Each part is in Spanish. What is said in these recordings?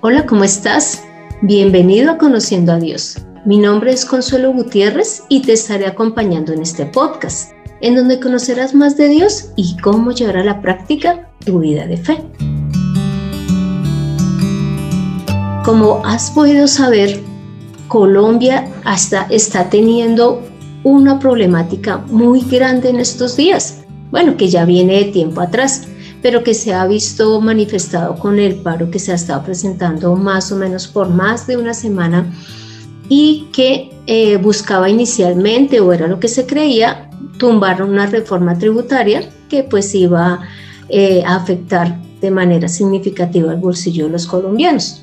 Hola, ¿cómo estás? Bienvenido a Conociendo a Dios. Mi nombre es Consuelo Gutiérrez y te estaré acompañando en este podcast, en donde conocerás más de Dios y cómo llevar a la práctica tu vida de fe. Como has podido saber, Colombia hasta está teniendo una problemática muy grande en estos días. Bueno, que ya viene de tiempo atrás pero que se ha visto manifestado con el paro que se ha estado presentando más o menos por más de una semana y que eh, buscaba inicialmente, o era lo que se creía, tumbar una reforma tributaria que pues iba eh, a afectar de manera significativa el bolsillo de los colombianos.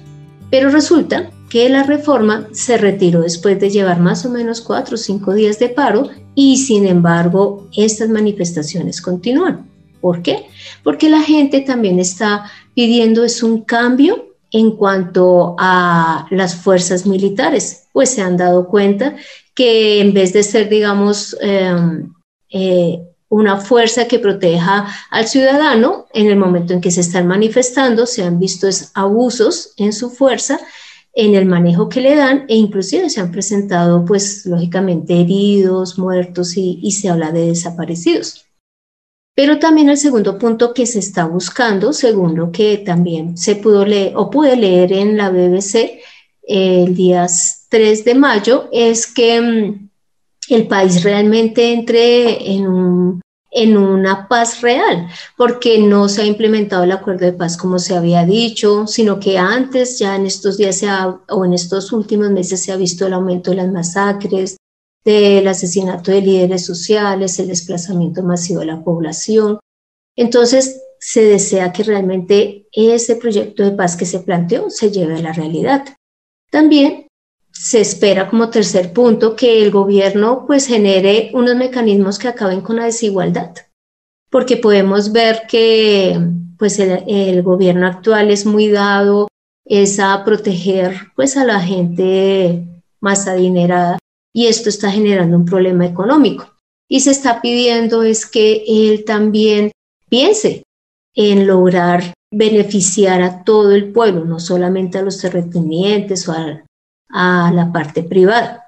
Pero resulta que la reforma se retiró después de llevar más o menos cuatro o cinco días de paro y sin embargo estas manifestaciones continúan. ¿Por qué? Porque la gente también está pidiendo es un cambio en cuanto a las fuerzas militares, pues se han dado cuenta que en vez de ser, digamos, em, eh, una fuerza que proteja al ciudadano, en el momento en que se están manifestando, se han visto abusos en su fuerza, en el manejo que le dan e inclusive se han presentado, pues, lógicamente heridos, muertos y se habla de desaparecidos. Pero también el segundo punto que se está buscando, según lo que también se pudo leer o pude leer en la BBC el día 3 de mayo, es que mm, el país realmente entre en, en una paz real, porque no se ha implementado el acuerdo de paz como se había dicho, sino que antes, ya en estos días o en estos últimos meses se ha visto el aumento de las masacres, del asesinato de líderes sociales, el desplazamiento masivo de la población. Entonces, se desea que realmente ese proyecto de paz que se planteó se lleve a la realidad. También se espera como tercer punto que el gobierno pues genere unos mecanismos que acaben con la desigualdad, porque podemos ver que pues el, gobierno actual es muy dado es a proteger pues a la gente más adinerada y esto está generando un problema económico. Y se está pidiendo es que él también piense en lograr beneficiar a todo el pueblo, no solamente a los terratenientes o a, la parte privada.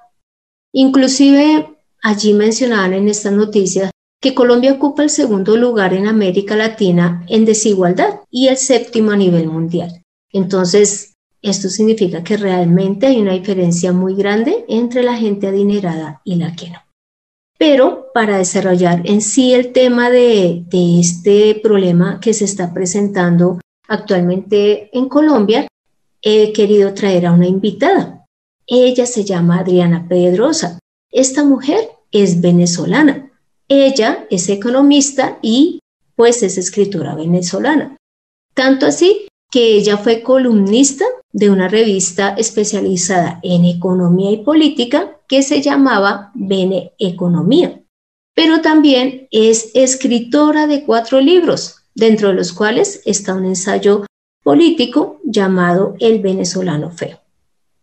Inclusive allí mencionaban en esta noticia que Colombia ocupa el segundo lugar en América Latina en desigualdad y el séptimo a nivel mundial. Entonces, esto significa que realmente hay una diferencia muy grande entre la gente adinerada y la que no. Pero para desarrollar en sí el tema de, este problema que se está presentando actualmente en Colombia, he querido traer a una invitada. Ella se llama Adriana Pedrosa. Esta mujer es venezolana. Ella es economista y pues es escritora venezolana. Tanto así que ella fue columnista de una revista especializada en economía y política que se llamaba Bene Economía. Pero también es escritora de cuatro libros, dentro de los cuales está un ensayo político llamado El venezolano feo.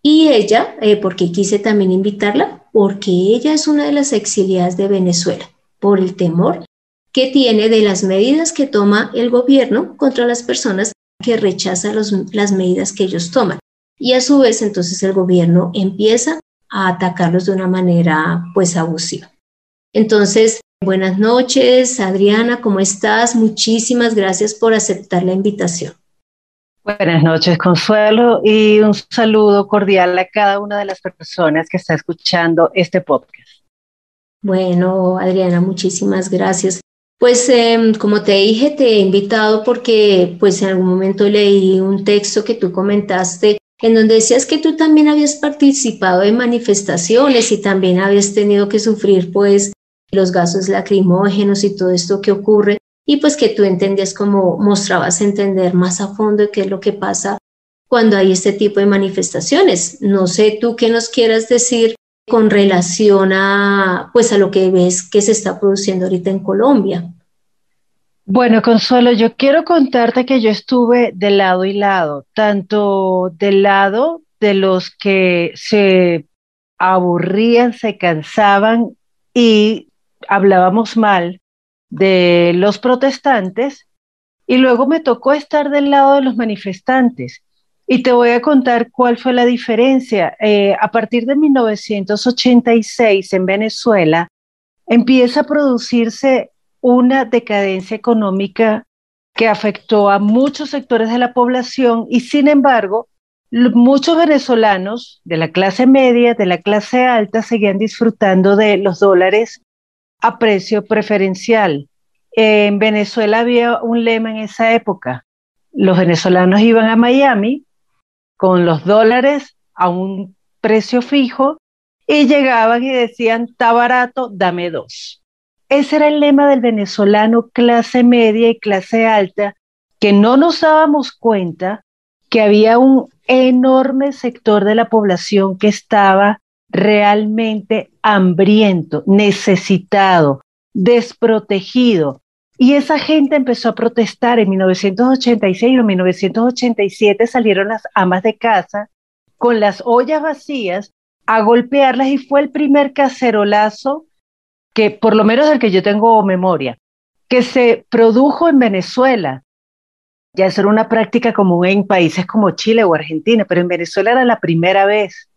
Y ella, eh, porque quise también invitarla, porque ella es una de las exiliadas de Venezuela, por el temor que tiene de las medidas que toma el gobierno contra las personas que rechaza las medidas que ellos toman. Y a su vez, entonces el gobierno empieza a atacarlos de una manera pues abusiva. Entonces, buenas noches, Adriana, ¿cómo estás? Muchísimas gracias por aceptar la invitación. Buenas noches, Consuelo, y un saludo cordial a cada una de las personas que está escuchando este podcast. Bueno, Adriana, muchísimas gracias. Pues em, como te dije, te he invitado porque pues en algún momento leí un texto que tú comentaste en donde decías que tú también habías participado en manifestaciones y también habías tenido que sufrir pues los gases lacrimógenos y todo esto que ocurre y pues que tú entendías como mostrabas entender más a fondo qué es lo que pasa cuando hay este tipo de manifestaciones. No sé tú qué nos quieras decir con relación a, pues, a lo que ves que se está produciendo ahorita en Colombia. Bueno, Consuelo, yo quiero contarte que yo estuve de lado y lado, tanto del lado de los que se aburrían, se cansaban y hablábamos mal de los protestantes, y luego me tocó estar del lado de los manifestantes. Y te voy a contar cuál fue la diferencia. Eh, a partir de 1986 en Venezuela empieza a producirse una decadencia económica que afectó a muchos sectores de la población y sin embargo muchos venezolanos de la clase media, de la clase alta, seguían disfrutando de los dólares a precio preferencial. En Venezuela había un lema en esa época. Los venezolanos iban a Miami con los dólares a un precio fijo y llegaban y decían, está barato, dame dos. Ese era el lema del venezolano clase media y clase alta, que no nos dábamos cuenta que había un enorme sector de la población que estaba realmente hambriento, necesitado, desprotegido. Y esa gente empezó a protestar. En 1986 o 1987 salieron las amas de casa con las ollas vacías a golpearlas y fue el primer cacerolazo que, por lo menos del que yo tengo memoria, que se produjo en Venezuela. Ya eso era una práctica común en países como Chile o Argentina, pero en Venezuela era la primera vez.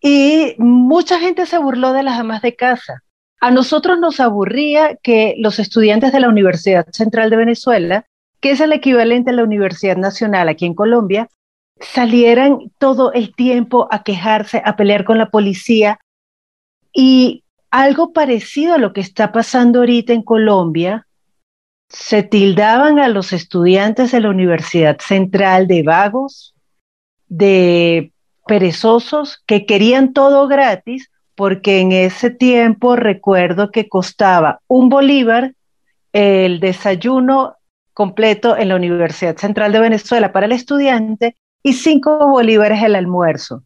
Y mucha gente se burló de las amas de casa. A nosotros nos aburría que los estudiantes de la Universidad Central de Venezuela, que es el equivalente a la Universidad Nacional aquí en Colombia, salieran todo el tiempo a quejarse, a pelear con la policía. Y algo parecido a lo que está pasando ahorita en Colombia, se tildaban a los estudiantes de la Universidad Central de vagos, de perezosos, que querían todo gratis, porque en ese tiempo recuerdo que costaba un bolívar el desayuno completo en la Universidad Central de Venezuela para el estudiante y cinco bolívares el almuerzo.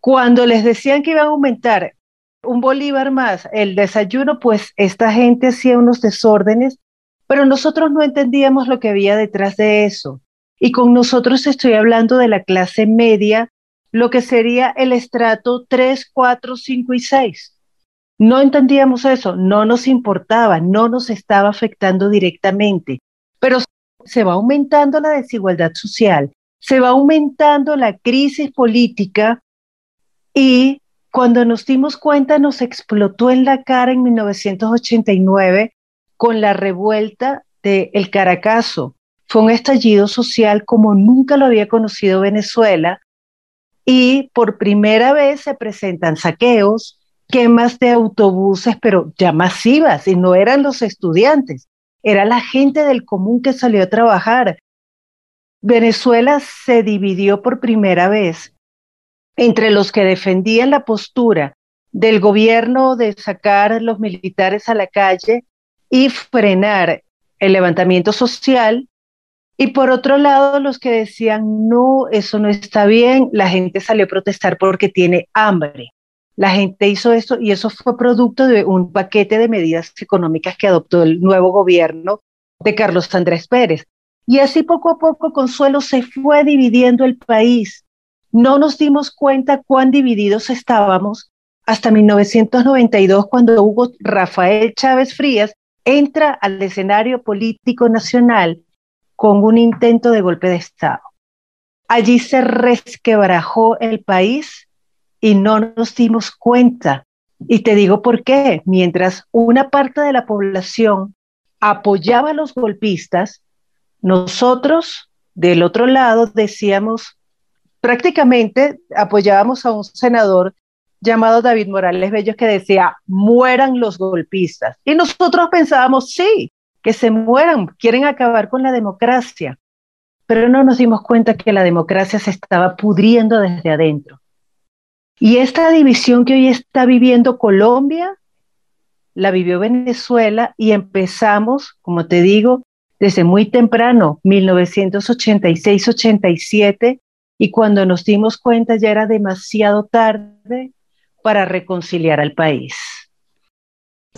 Cuando les decían que iban a aumentar un bolívar más el desayuno, pues esta gente hacía unos desórdenes, pero nosotros no entendíamos lo que había detrás de eso. Y con nosotros estoy hablando de la clase media lo que sería el estrato 3, 4, 5 y 6. No entendíamos eso, no nos importaba, no nos estaba afectando directamente, pero se va aumentando la desigualdad social, se va aumentando la crisis política y cuando nos dimos cuenta nos explotó en la cara en 1989 con la revuelta del el Caracazo. Fue un estallido social como nunca lo había conocido Venezuela, y por primera vez se presentan saqueos, quemas de autobuses, pero ya masivas, y no eran los estudiantes, era la gente del común que salió a trabajar. Venezuela se dividió por primera vez entre los que defendían la postura del gobierno de sacar los militares a la calle y frenar el levantamiento social y por otro lado, los que decían, no, eso no está bien, la gente salió a protestar porque tiene hambre. La gente hizo esto y eso fue producto de un paquete de medidas económicas que adoptó el nuevo gobierno de Carlos Andrés Pérez. Y así poco a poco, Consuelo, se fue dividiendo el país. No nos dimos cuenta cuán divididos estábamos hasta 1992, cuando Hugo Rafael Chávez Frías entra al escenario político nacional con un intento de golpe de Estado. Allí se resquebrajó el país y no nos dimos cuenta. Y te digo por qué. Mientras una parte de la población apoyaba a los golpistas, nosotros del otro lado decíamos, prácticamente apoyábamos a un senador llamado David Morales Bello que decía, mueran los golpistas. Y nosotros pensábamos, sí, que se mueran, quieren acabar con la democracia, pero no nos dimos cuenta que la democracia se estaba pudriendo desde adentro. Y esta división que hoy está viviendo Colombia, la vivió Venezuela y empezamos, como te digo, desde muy temprano, 1986-87, y cuando nos dimos cuenta ya era demasiado tarde para reconciliar al país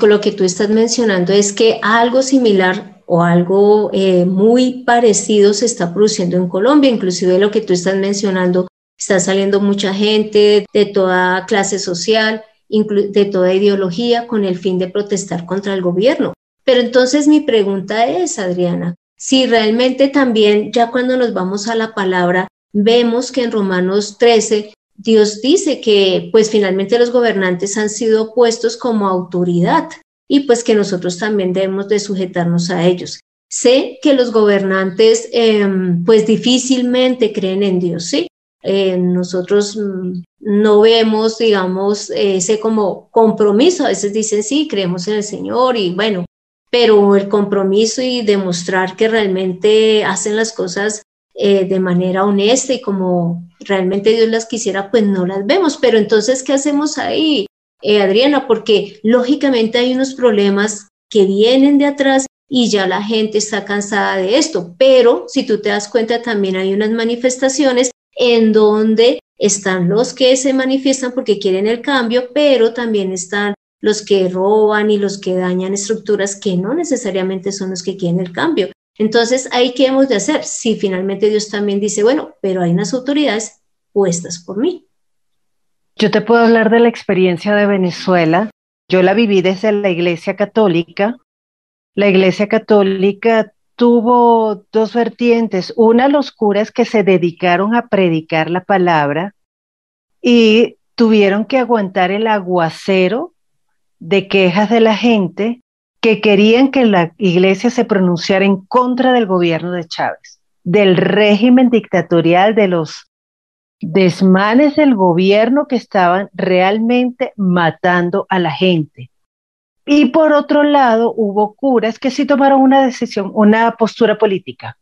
lo que tú estás mencionando es que algo similar o algo eh, muy parecido se está produciendo en Colombia, inclusive lo que tú estás mencionando, está saliendo mucha gente de toda clase social, de toda ideología, con el fin de protestar contra el gobierno. Pero entonces mi pregunta es, Adriana, si realmente también, ya cuando nos vamos a la palabra, vemos que en Romanos 13 Dios dice que pues finalmente los gobernantes han sido puestos como autoridad y pues que nosotros también debemos de sujetarnos a ellos. Sé que los gobernantes em, pues difícilmente creen en Dios, ¿sí? Eh, nosotros mm, no vemos, digamos, ese como compromiso. A veces dicen, sí, creemos en el Señor y bueno, pero el compromiso y demostrar que realmente hacen las cosas eh, de manera honesta y como realmente Dios las quisiera, pues no las vemos. Pero entonces, ¿qué hacemos ahí, eh, Adriana? Porque lógicamente hay unos problemas que vienen de atrás y ya la gente está cansada de esto. Pero si tú te das cuenta, también hay unas manifestaciones en donde están los que se manifiestan porque quieren el cambio, pero también están los que roban y los que dañan estructuras que no necesariamente son los que quieren el cambio. Entonces, ¿ahí qué hemos de hacer? Si finalmente Dios también dice, bueno, pero hay unas autoridades puestas por mí. Yo te puedo hablar de la experiencia de Venezuela. Yo la viví desde la Iglesia Católica la Iglesia Católica tuvo dos vertientes. Una, los curas que se dedicaron a predicar la palabra y tuvieron que aguantar el aguacero de quejas de la gente que querían que la iglesia se pronunciara en contra del gobierno de Chávez, del régimen dictatorial, de los desmanes del gobierno que estaban realmente matando a la gente. Y por otro lado, hubo curas que sí tomaron una decisión, una postura política.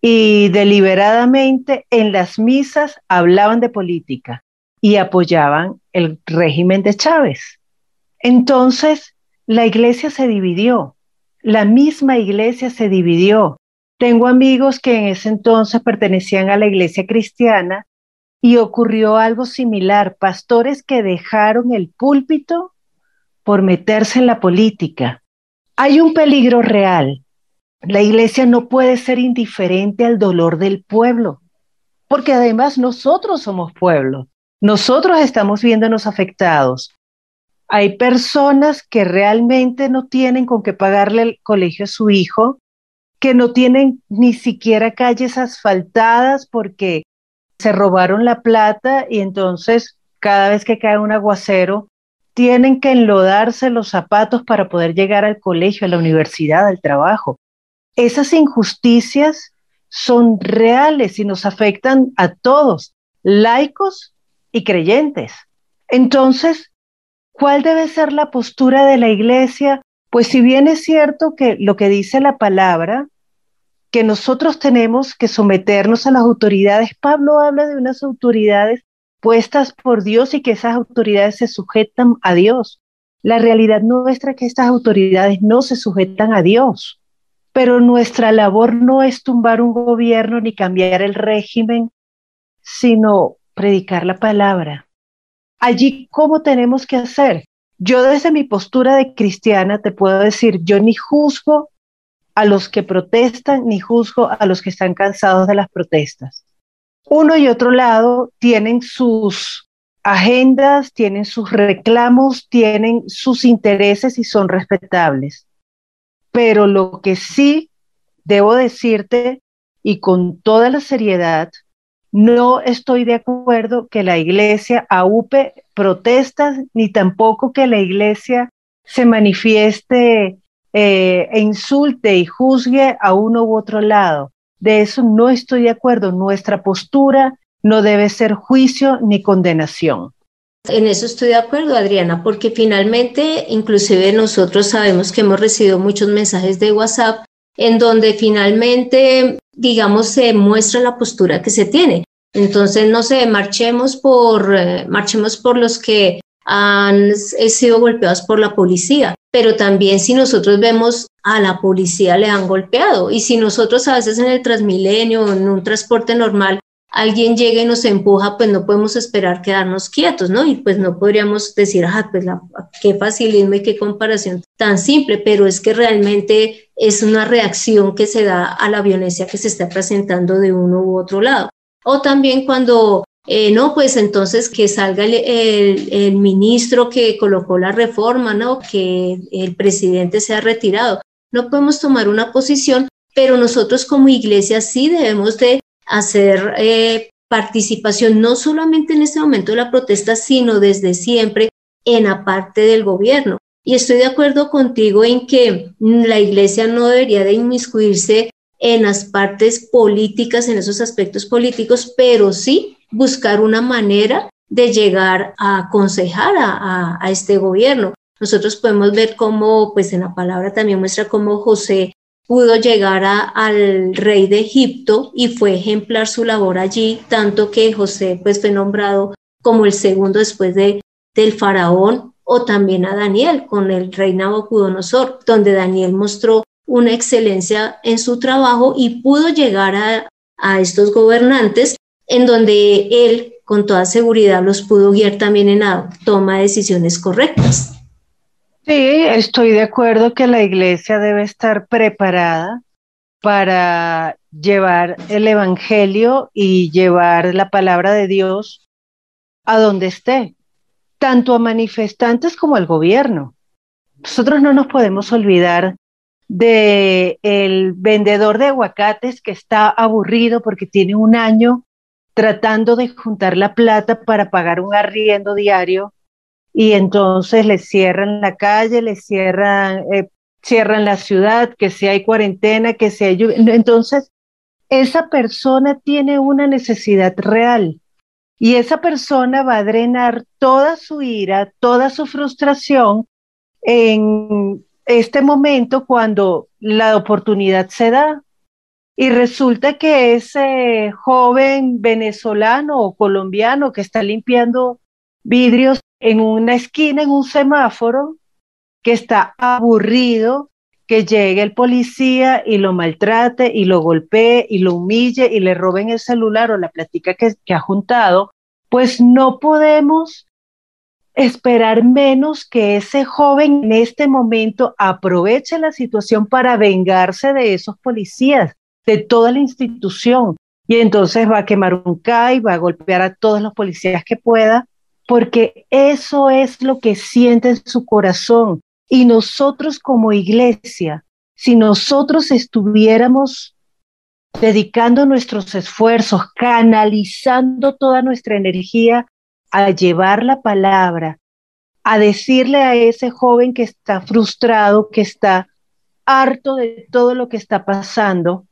Y deliberadamente en las misas hablaban de política y apoyaban el régimen de Chávez. Entonces, la iglesia se dividió, la misma iglesia se dividió. Tengo amigos que en ese entonces pertenecían a la iglesia cristiana y ocurrió algo similar, pastores que dejaron el púlpito por meterse en la política. Hay un peligro real. La iglesia no puede ser indiferente al dolor del pueblo, porque además nosotros somos pueblo. Nosotros estamos viéndonos afectados. Hay personas que realmente no tienen con qué pagarle el colegio a su hijo, que no tienen ni siquiera calles asfaltadas porque se robaron la plata y entonces cada vez que cae un aguacero tienen que enlodarse los zapatos para poder llegar al colegio, a la universidad, al trabajo. Esas injusticias son reales y nos afectan a todos, laicos y creyentes. Entonces, ¿cuál debe ser la postura de la iglesia? Pues si bien es cierto que lo que dice la palabra, que nosotros tenemos que someternos a las autoridades, Pablo habla de unas autoridades puestas por Dios y que esas autoridades se sujetan a Dios. La realidad nuestra es que estas autoridades no se sujetan a Dios, pero nuestra labor no es tumbar un gobierno ni cambiar el régimen, sino predicar la palabra. Allí, ¿cómo tenemos que hacer? Yo desde mi postura de cristiana te puedo decir, yo ni juzgo a los que protestan, ni juzgo a los que están cansados de las protestas uno y otro lado tienen sus agendas, tienen sus reclamos, tienen sus intereses y son respetables. Pero lo que sí debo decirte, y con toda la seriedad, no estoy de acuerdo que la iglesia aupe protestas, ni tampoco que la iglesia se manifieste eh, e insulte y juzgue a uno u otro lado. De eso no estoy de acuerdo. Nuestra postura no debe ser juicio ni condenación. En eso estoy de acuerdo, Adriana, porque finalmente, inclusive nosotros sabemos que hemos recibido muchos mensajes de WhatsApp en donde finalmente, digamos, se muestra la postura que se tiene. Entonces, no sé, marchemos por, eh, marchemos por los que han sido golpeados por la policía, pero también si nosotros vemos a la policía le han golpeado y si nosotros a veces en el Transmilenio en un transporte normal alguien llega y nos empuja, pues no podemos esperar quedarnos quietos, ¿no? Y pues no podríamos decir, ah, pues qué facilismo y qué comparación tan simple, pero es que realmente es una reacción que se da a la violencia que se está presentando de uno u otro lado. O también cuando eh, no, pues entonces que salga el, ministro que colocó la reforma, ¿no? Que el presidente se ha retirado. No podemos tomar una posición, pero nosotros como iglesia sí debemos de hacer eh, participación no solamente en este momento de la protesta, sino desde siempre en aparte del gobierno. Y estoy de acuerdo contigo en que la iglesia no debería de inmiscuirse en las partes políticas, en esos aspectos políticos, pero sí buscar una manera de llegar a aconsejar a, este gobierno. Nosotros podemos ver cómo, pues en la palabra también muestra cómo José pudo llegar al rey de Egipto y fue ejemplar su labor allí, tanto que José pues fue nombrado como el segundo después de, del faraón o también a Daniel con el rey Nabucodonosor, donde Daniel mostró una excelencia en su trabajo y pudo llegar a, estos gobernantes en donde él con toda seguridad los pudo guiar también en la toma de decisiones correctas. Sí, estoy de acuerdo que la iglesia debe estar preparada para llevar el Evangelio y llevar la palabra de Dios a donde esté, tanto a manifestantes como al gobierno. Nosotros no nos podemos olvidar de vendedor de aguacates que está aburrido porque tiene un año tratando de juntar la plata para pagar un arriendo diario y entonces le cierran la calle, le cierran, eh, cierran la ciudad, que si hay cuarentena, que si hay lluvia. Entonces, esa persona tiene una necesidad real y esa persona va a drenar toda su ira, toda su frustración en este momento cuando la oportunidad se da. Y resulta que ese joven venezolano o colombiano que está limpiando vidrios en una esquina, en un semáforo, que está aburrido, que llegue el policía y lo maltrate y lo golpee y lo humille y le roben el celular o la plática que, que ha juntado, pues no podemos esperar menos que ese joven en este momento aproveche la situación para vengarse de esos policías, de toda la institución. Y entonces va a quemar un CAI, va a golpear a todos los policías que pueda, porque eso es lo que siente en su corazón. Y nosotros como iglesia, si nosotros estuviéramos dedicando nuestros esfuerzos, canalizando toda nuestra energía a llevar la palabra, a decirle a ese joven que está frustrado, que está harto de todo lo que está pasando,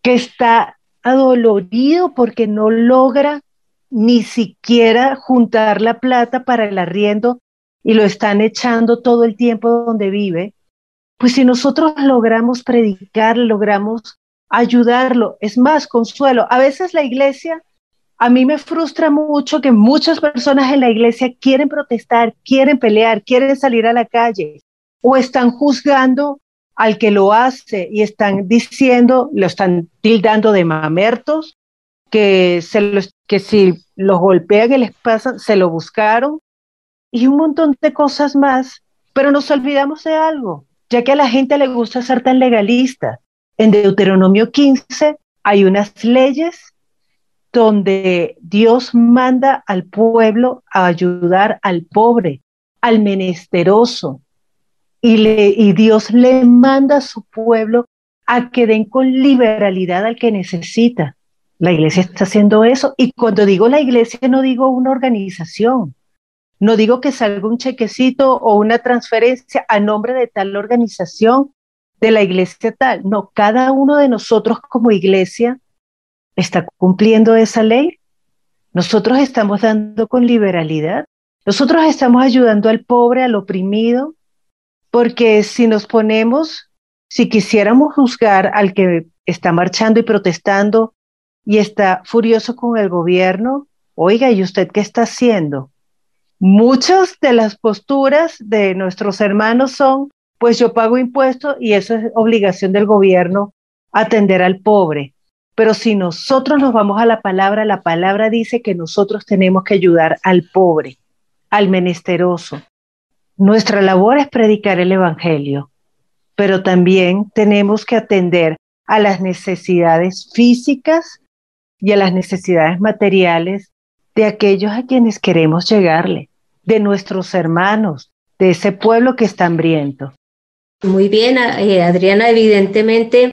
que está adolorido porque no logra ni siquiera juntar la plata para el arriendo y lo están echando todo el tiempo donde vive, pues si nosotros logramos predicar, logramos ayudarlo, es más, consuelo. A veces la iglesia a mí me frustra mucho que muchas personas en la iglesia quieren protestar, quieren pelear, quieren salir a la calle o están juzgando al que lo hace y están diciendo, lo están tildando de mamertos, que, se que si los golpean y les pasan, se lo buscaron y un montón de cosas más. Pero nos olvidamos de algo, ya que a la gente le gusta ser tan legalista. En Deuteronomio 15 hay unas leyes donde Dios manda al pueblo a ayudar al pobre, al menesteroso, y, le, y Dios le manda a su pueblo a que den con liberalidad al que necesita. La iglesia está haciendo eso. Y cuando digo la iglesia, no digo una organización. No digo que salga un chequecito o una transferencia a nombre de tal organización de la iglesia tal. No, cada uno de nosotros como iglesia está cumpliendo esa ley. Nosotros estamos dando con liberalidad. Nosotros estamos ayudando al pobre, al oprimido, porque si nos ponemos, si quisiéramos juzgar al que está marchando y protestando y está furioso con el gobierno, oiga, ¿y usted qué está haciendo? Muchas de las posturas de nuestros hermanos son, pues yo pago impuestos y eso es obligación del gobierno atender al pobre. Pero si nosotros nos vamos a la palabra, la palabra dice que nosotros tenemos que ayudar al pobre, al menesteroso. Nuestra labor es predicar el Evangelio, pero también tenemos que atender a las necesidades físicas y a las necesidades materiales de aquellos a quienes queremos llegarle, de nuestros hermanos, de ese pueblo que está hambriento. Muy bien, eh, Adriana, evidentemente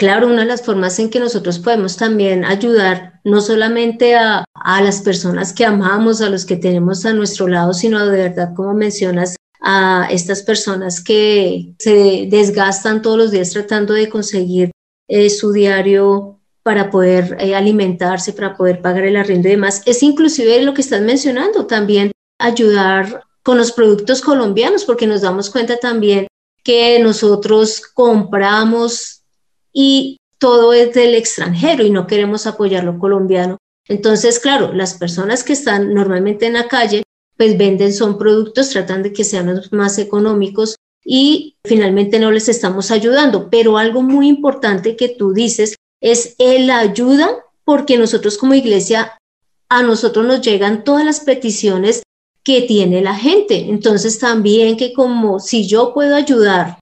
Claro, una de las formas en que nosotros podemos también ayudar no solamente a, a, las personas que amamos, a los que tenemos a nuestro lado, sino de verdad, como mencionas, a estas personas que se desgastan todos los días tratando de conseguir eh, su diario para poder eh, alimentarse, para poder pagar el arriendo y demás. Es inclusive lo que estás mencionando, también ayudar con los productos colombianos, porque nos damos cuenta también que nosotros compramos y todo es del extranjero y no queremos apoyar lo colombiano. Entonces, claro, las personas que están normalmente en la calle, pues venden son productos, tratan de que sean más económicos y finalmente no les estamos ayudando. Pero algo muy importante que tú dices es el ayuda, porque nosotros como iglesia, a nosotros nos llegan todas las peticiones que tiene la gente. Entonces también que como si yo puedo ayudar,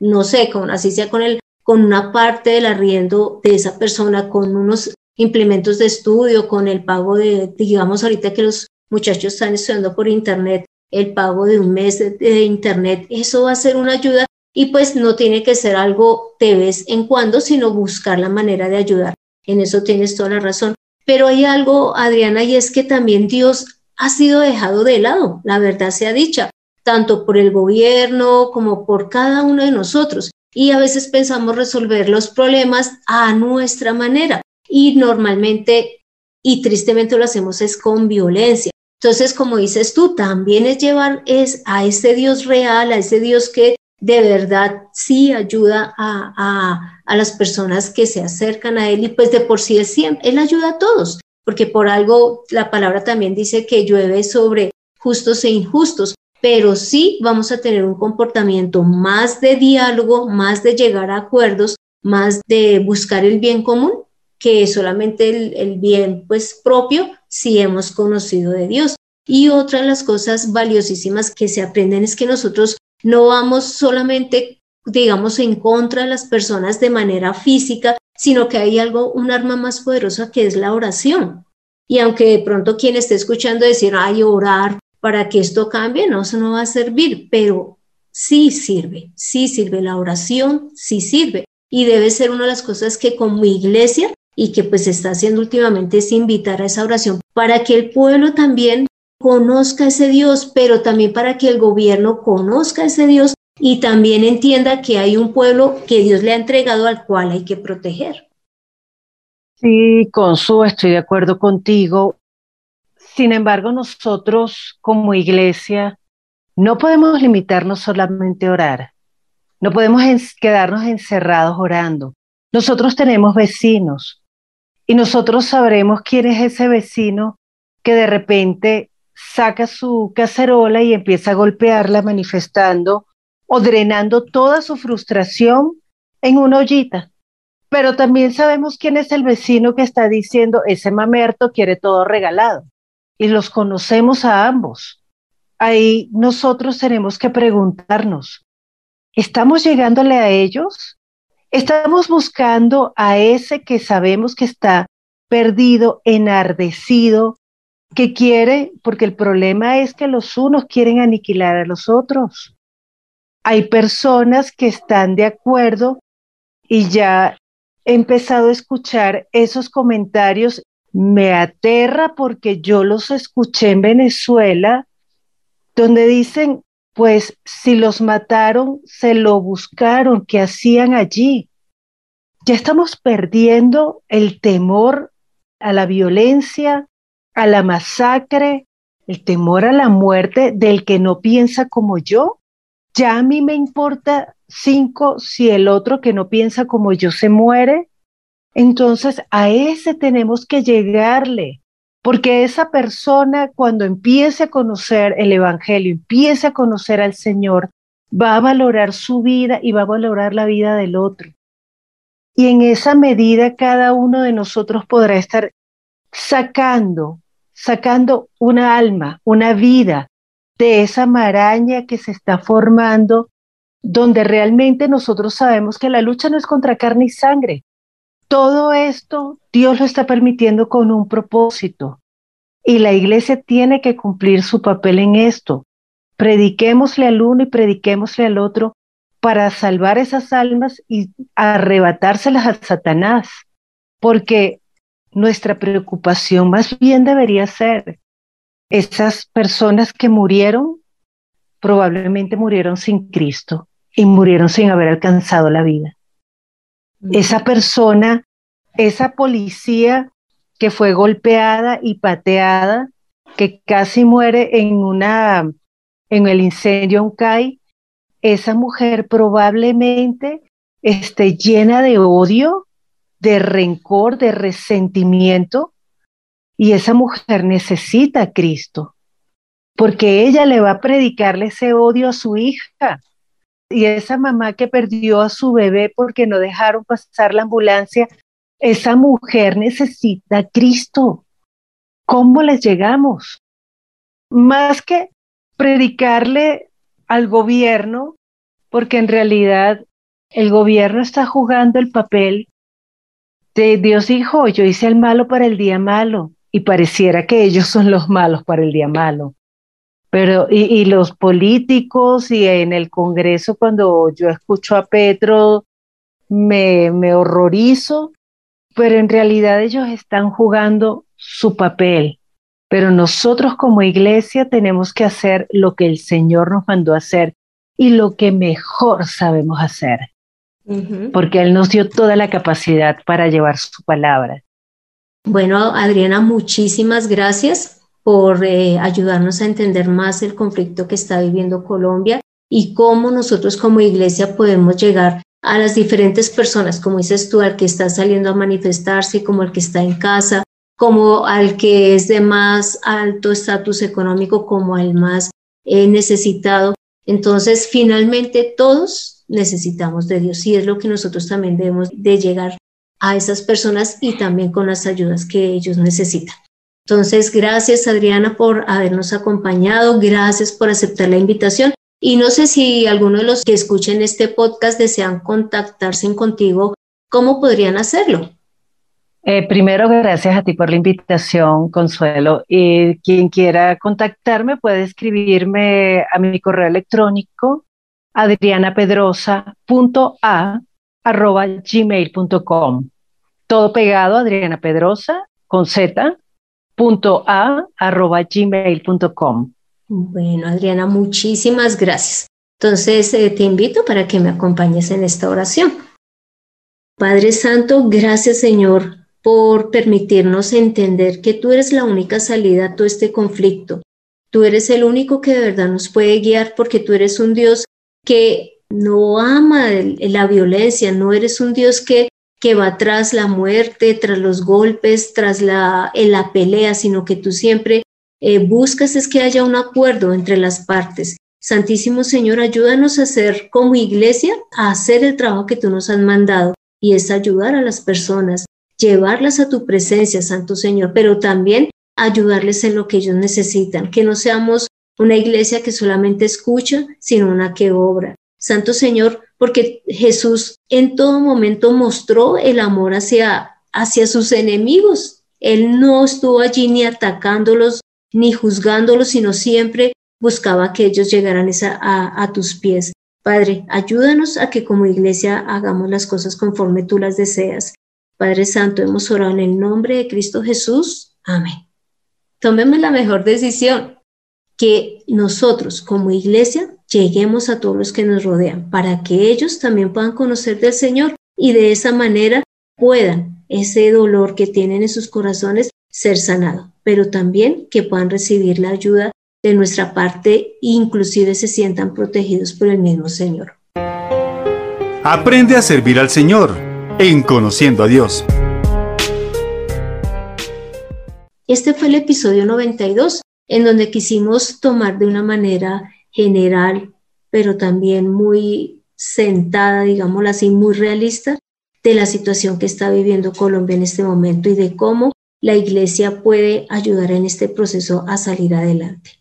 no sé, con, así sea con, el, con una parte del arriendo de esa persona, con unos implementos de estudio, con el pago de, digamos ahorita que los muchachos están estudiando por internet, el pago de un mes de, internet, eso va a ser una ayuda y pues no tiene que ser algo de vez en cuando, sino buscar la manera de ayudar. En eso tienes toda la razón. Pero hay algo, Adriana, y es que también Dios ha sido dejado de lado, la verdad sea dicha, tanto por el gobierno como por cada uno de nosotros. Y a veces pensamos resolver los problemas a nuestra manera y normalmente y tristemente lo hacemos es con violencia. Entonces, como dices tú, también es llevar es a ese Dios real, a ese Dios que de verdad sí ayuda a, a, las personas que se acercan a Él y pues de por sí Él, siempre, él ayuda a todos porque por algo la palabra también dice que llueve sobre justos e injustos, pero sí vamos a tener un comportamiento más de diálogo, más de llegar a acuerdos, más de buscar el bien común que solamente el, el bien pues propio si hemos conocido de Dios. Y otra de las cosas valiosísimas que se aprenden es que nosotros no vamos solamente, digamos, en contra de las personas de manera física, sino que hay algo, un arma más poderosa que es la oración. Y aunque de pronto quien esté escuchando decir, ay, orar para que esto cambie, no, eso no va a servir, pero sí sirve, sí sirve la oración, sí sirve. Y debe ser una de las cosas que como iglesia y que pues está haciendo últimamente es invitar a esa oración para que el pueblo también conozca ese Dios, pero también para que el gobierno conozca ese Dios y también entienda que hay un pueblo que Dios le ha entregado al cual hay que proteger. Sí, Consu, estoy de acuerdo contigo. Sin embargo, nosotros como iglesia no podemos limitarnos solamente a orar. No podemos quedarnos encerrados orando. Nosotros tenemos vecinos y nosotros sabremos quién es ese vecino que de repente saca su cacerola y empieza a golpearla manifestando o drenando toda su frustración en una ollita. Pero también sabemos quién es el vecino que está diciendo, ese mamerto quiere todo regalado. Y los conocemos a ambos. Ahí nosotros tenemos que preguntarnos, ¿estamos llegándole a ellos? ¿Estamos buscando a ese que sabemos que está perdido, enardecido, que quiere, porque el problema es que los unos quieren aniquilar a los otros. Hay personas que están de acuerdo y ya he empezado a escuchar esos comentarios. Me aterra porque yo los escuché en Venezuela, donde dicen, pues si los mataron, se lo buscaron, ¿qué hacían allí? Ya estamos perdiendo el temor a la violencia, a la masacre, el temor a la muerte del que no piensa como yo. Ya a mí me importa cinco si el otro que no piensa como yo se muere. Entonces a ese tenemos que llegarle, porque esa persona cuando empiece a conocer el Evangelio, empiece a conocer al Señor, va a valorar su vida y va a valorar la vida del otro. Y en esa medida cada uno de nosotros podrá estar sacando sacando una alma, una vida de esa maraña que se está formando, donde realmente nosotros sabemos que la lucha no es contra carne y sangre. Todo esto Dios lo está permitiendo con un propósito y la iglesia tiene que cumplir su papel en esto. Prediquémosle al uno y prediquémosle al otro para salvar esas almas y arrebatárselas a Satanás, porque nuestra preocupación más bien debería ser esas personas que murieron, probablemente murieron sin Cristo y murieron sin haber alcanzado la vida. Esa persona, esa policía que fue golpeada y pateada, que casi muere en una en el incendio en CAI, esa mujer probablemente esté llena de odio, de rencor, de resentimiento, y esa mujer necesita a Cristo, porque ella le va a predicarle ese odio a su hija. Y esa mamá que perdió a su bebé porque no dejaron pasar la ambulancia, esa mujer necesita a Cristo. ¿Cómo les llegamos? Más que predicarle al gobierno, porque en realidad el gobierno está jugando el papel Dios dijo, yo hice el malo para el día malo y pareciera que ellos son los malos para el día malo. Pero, y, los políticos y en el Congreso, cuando yo escucho a Petro, me, me horrorizo, pero en realidad ellos están jugando su papel. Pero nosotros como iglesia tenemos que hacer lo que el Señor nos mandó hacer y lo que mejor sabemos hacer, porque Él nos dio toda la capacidad para llevar su palabra. Bueno, Adriana, muchísimas gracias por eh, ayudarnos a entender más el conflicto que está viviendo Colombia y cómo nosotros como iglesia podemos llegar a las diferentes personas, como dices tú, al que está saliendo a manifestarse, como el que está en casa, como al que es de más alto estatus económico, como al más eh, necesitado. Entonces, finalmente todos necesitamos de Dios y es lo que nosotros también debemos de llegar a esas personas y también con las ayudas que ellos necesitan. Entonces, gracias Adriana por habernos acompañado, gracias por aceptar la invitación y no sé si alguno de los que escuchen este podcast desean contactarse contigo, ¿cómo podrían hacerlo? Eh, primero, gracias a ti por la invitación, Consuelo. Y quien quiera contactarme puede escribirme a mi correo electrónico adrianapedrosa.a arroba gmail.com. Todo pegado, Adriana Pedrosa, con z, punto a, arroba gmail.com. Bueno, Adriana, muchísimas gracias. Entonces, eh, te invito para que me acompañes en esta oración. Padre Santo, gracias Señor por permitirnos entender que tú eres la única salida a todo este conflicto. Tú eres el único que de verdad nos puede guiar porque tú eres un Dios que no ama la violencia, no eres un Dios que, que va tras la muerte, tras los golpes, tras la, en la pelea, sino que tú siempre eh, buscas es que haya un acuerdo entre las partes. Santísimo Señor, ayúdanos a hacer como iglesia, a hacer el trabajo que tú nos has mandado y es ayudar a las personas, llevarlas a tu presencia, Santo Señor, pero también ayudarles en lo que ellos necesitan, que no seamos una iglesia que solamente escucha, sino una que obra. Santo Señor, porque Jesús en todo momento mostró el amor hacia, hacia sus enemigos. Él no estuvo allí ni atacándolos ni juzgándolos, sino siempre buscaba que ellos llegaran a, a tus pies. Padre, ayúdanos a que como iglesia hagamos las cosas conforme tú las deseas. Padre Santo, hemos orado en el nombre de Cristo Jesús. Amén. Tómeme la mejor decisión, que nosotros como iglesia lleguemos a todos los que nos rodean, para que ellos también puedan conocer del Señor y de esa manera puedan ese dolor que tienen en sus corazones ser sanado, pero también que puedan recibir la ayuda de nuestra parte e inclusive se sientan protegidos por el mismo Señor. Aprende a servir al Señor en Conociendo a Dios. Este fue el episodio 92, en donde quisimos tomar de una manera general, pero también muy sentada, digámoslo así, muy realista de la situación que está viviendo Colombia en este momento y de cómo la iglesia puede ayudar en este proceso a salir adelante.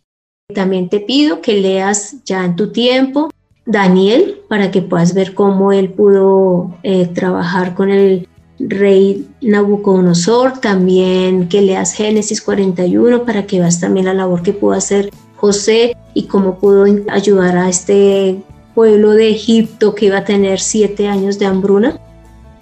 También te pido que leas ya en tu tiempo Daniel para que puedas ver cómo él pudo eh, trabajar con el rey Nabucodonosor, también que leas Génesis 41 para que veas también la labor que pudo hacer José y cómo pudo ayudar a este pueblo de Egipto que iba a tener siete años de hambruna.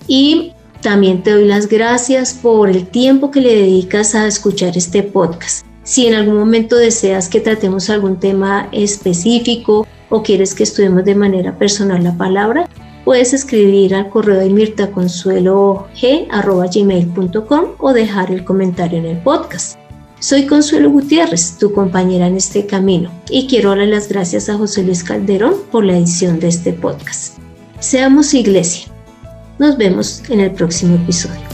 Y también te doy las gracias por el tiempo que le dedicas a escuchar este podcast. Si en algún momento deseas que tratemos algún tema específico o quieres que estudiemos de manera personal la palabra, puedes escribir al correo de mirtaconsuelog.gmail.com o dejar el comentario en el podcast. Soy Consuelo Gutiérrez, tu compañera en este camino, y quiero darle las gracias a José Luis Calderón por la edición de este podcast. Seamos iglesia. Nos vemos en el próximo episodio.